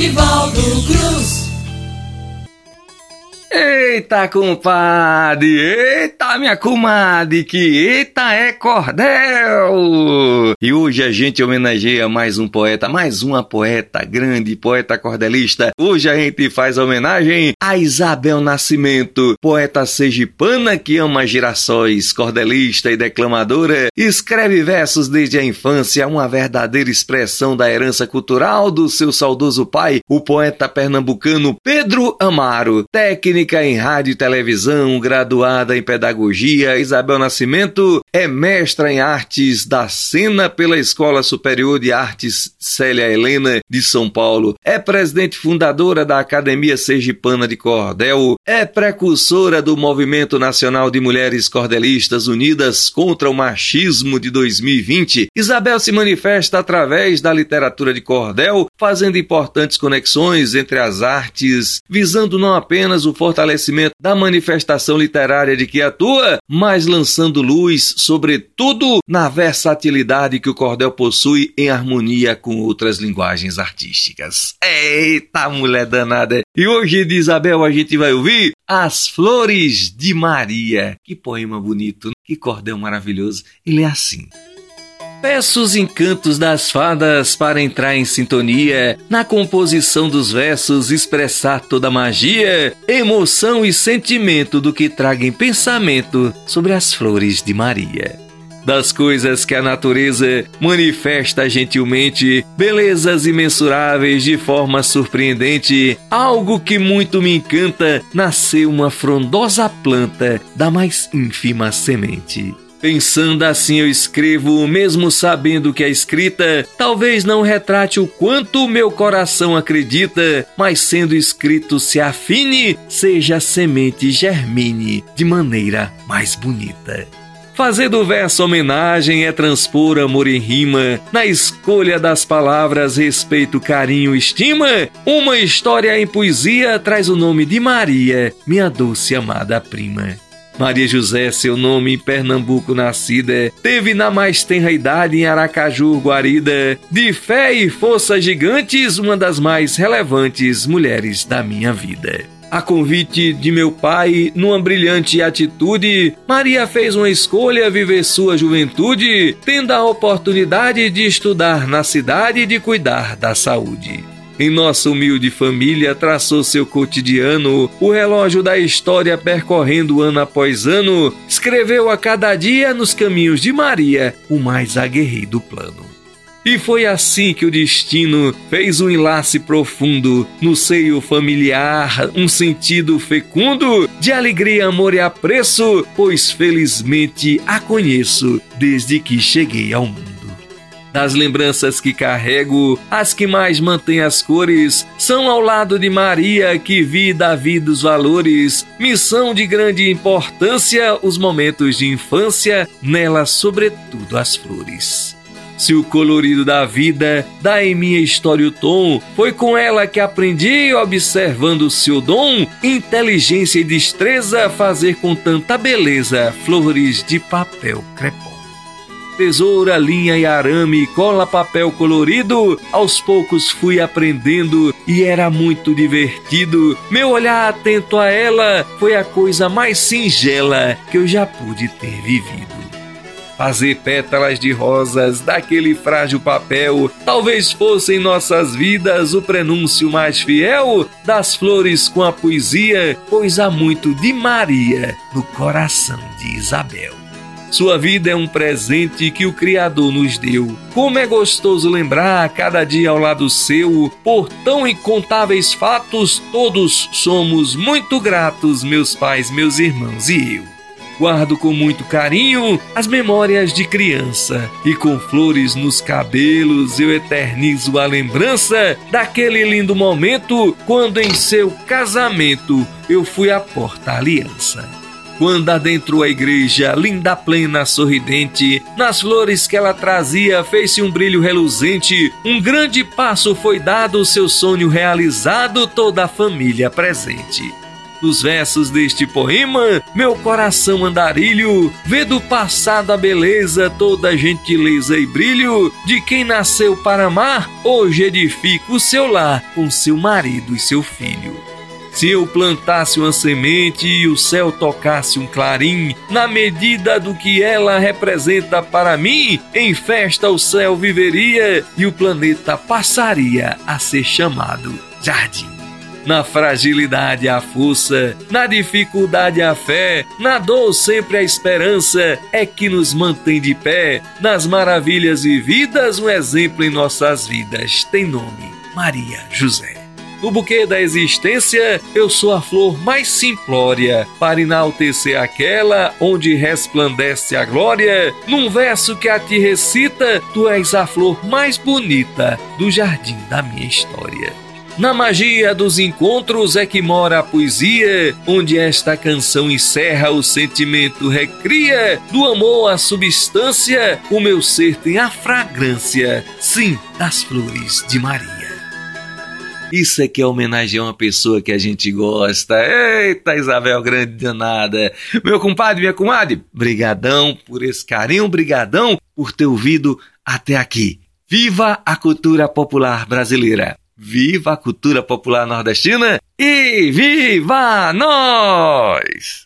Nivaldo Cruz. Eita, compadre! Eita, minha comadre! Que eita é cordel! E hoje a gente homenageia mais um poeta, mais uma poeta, grande poeta cordelista. Hoje a gente faz homenagem a Isabel Nascimento, poeta sergipana que ama girassóis, cordelista e declamadora. Escreve versos desde a infância, uma verdadeira expressão da herança cultural do seu saudoso pai, o poeta pernambucano Pedro Amaro, técnica em rádio e televisão, graduada em pedagogia, Isabel Nascimento é mestra em artes da cena pela Escola Superior de Artes Célia Helena de São Paulo. É presidente fundadora da Academia Sergipana de Cordel, é precursora do Movimento Nacional de Mulheres Cordelistas Unidas contra o Machismo de 2020. Isabel se manifesta através da literatura de cordel, fazendo importantes conexões entre as artes, visando não apenas o fortalecimento da manifestação literária de que atua, mas lançando luz, sobretudo, na versatilidade que o cordel possui em harmonia com outras linguagens artísticas. Eita, mulher danada! E hoje de Isabel a gente vai ouvir As Flores de Maria. Que poema bonito, que cordel maravilhoso. Ele é assim. Peço os encantos das fadas para entrar em sintonia, na composição dos versos expressar toda a magia, emoção e sentimento do que traga em pensamento sobre as flores de Maria. Das coisas que a natureza manifesta gentilmente, belezas imensuráveis de forma surpreendente, algo que muito me encanta, nasceu uma frondosa planta da mais ínfima semente. Pensando assim, eu escrevo, mesmo sabendo que a escrita talvez não retrate o quanto meu coração acredita, mas sendo escrito se afine, seja a semente germine de maneira mais bonita. Fazer do verso homenagem é transpor amor em rima, na escolha das palavras respeito, carinho, estima. Uma história em poesia traz o nome de Maria, minha doce amada prima. Maria José, seu nome em Pernambuco nascida, teve na mais tenra idade em Aracaju, guarida, de fé e força gigantes, uma das mais relevantes mulheres da minha vida. A convite de meu pai, numa brilhante atitude, Maria fez uma escolha viver sua juventude, tendo a oportunidade de estudar na cidade e de cuidar da saúde. Em nossa humilde família traçou seu cotidiano, o relógio da história percorrendo ano após ano, escreveu a cada dia nos caminhos de Maria o mais aguerrido plano. E foi assim que o destino fez um enlace profundo no seio familiar, um sentido fecundo de alegria, amor e apreço, pois felizmente a conheço desde que cheguei ao mundo. Das lembranças que carrego, as que mais mantêm as cores são ao lado de Maria que vi da vida os valores, missão de grande importância, os momentos de infância, nela sobretudo as flores. Se o colorido da vida dá em minha história o tom, foi com ela que aprendi, observando seu dom, inteligência e destreza, fazer com tanta beleza flores de papel crepom tesoura, linha e arame, cola, papel colorido. Aos poucos fui aprendendo e era muito divertido. Meu olhar atento a ela foi a coisa mais singela que eu já pude ter vivido fazer pétalas de rosas daquele frágil papel, talvez fosse em nossas vidas o prenúncio mais fiel das flores com a poesia, pois há muito de Maria no coração de Isabel. Sua vida é um presente que o Criador nos deu. Como é gostoso lembrar cada dia ao lado seu, por tão incontáveis fatos, todos somos muito gratos, meus pais, meus irmãos e eu. Guardo com muito carinho as memórias de criança e com flores nos cabelos eu eternizo a lembrança daquele lindo momento quando em seu casamento eu fui à porta-aliança quando adentrou a igreja, linda, plena, sorridente, nas flores que ela trazia fez-se um brilho reluzente, um grande passo foi dado, seu sonho realizado, toda a família presente. nos versos deste poema, meu coração andarilho, vê do passado a beleza, toda a gentileza e brilho de quem nasceu para amar, hoje edifica o seu lar com seu marido e seu filho. Se eu plantasse uma semente e o céu tocasse um clarim, na medida do que ela representa para mim, em festa o céu viveria e o planeta passaria a ser chamado jardim. Na fragilidade a força, na dificuldade a fé, na dor sempre a esperança é que nos mantém de pé. Nas maravilhas vividas, um exemplo em nossas vidas tem nome: Maria José. No buquê da existência, eu sou a flor mais simplória, para enaltecer aquela onde resplandece a glória. Num verso que a ti recita, tu és a flor mais bonita do jardim da minha história. Na magia dos encontros é que mora a poesia, onde esta canção encerra o sentimento recria do amor à substância, o meu ser tem a fragrância, sim, das flores de Maria. Isso aqui é homenagear uma pessoa que a gente gosta. Eita, Isabel Grande danada. Meu compadre, minha comadre, brigadão por esse carinho, brigadão por ter ouvido até aqui. Viva a cultura popular brasileira! Viva a cultura popular nordestina e viva nós!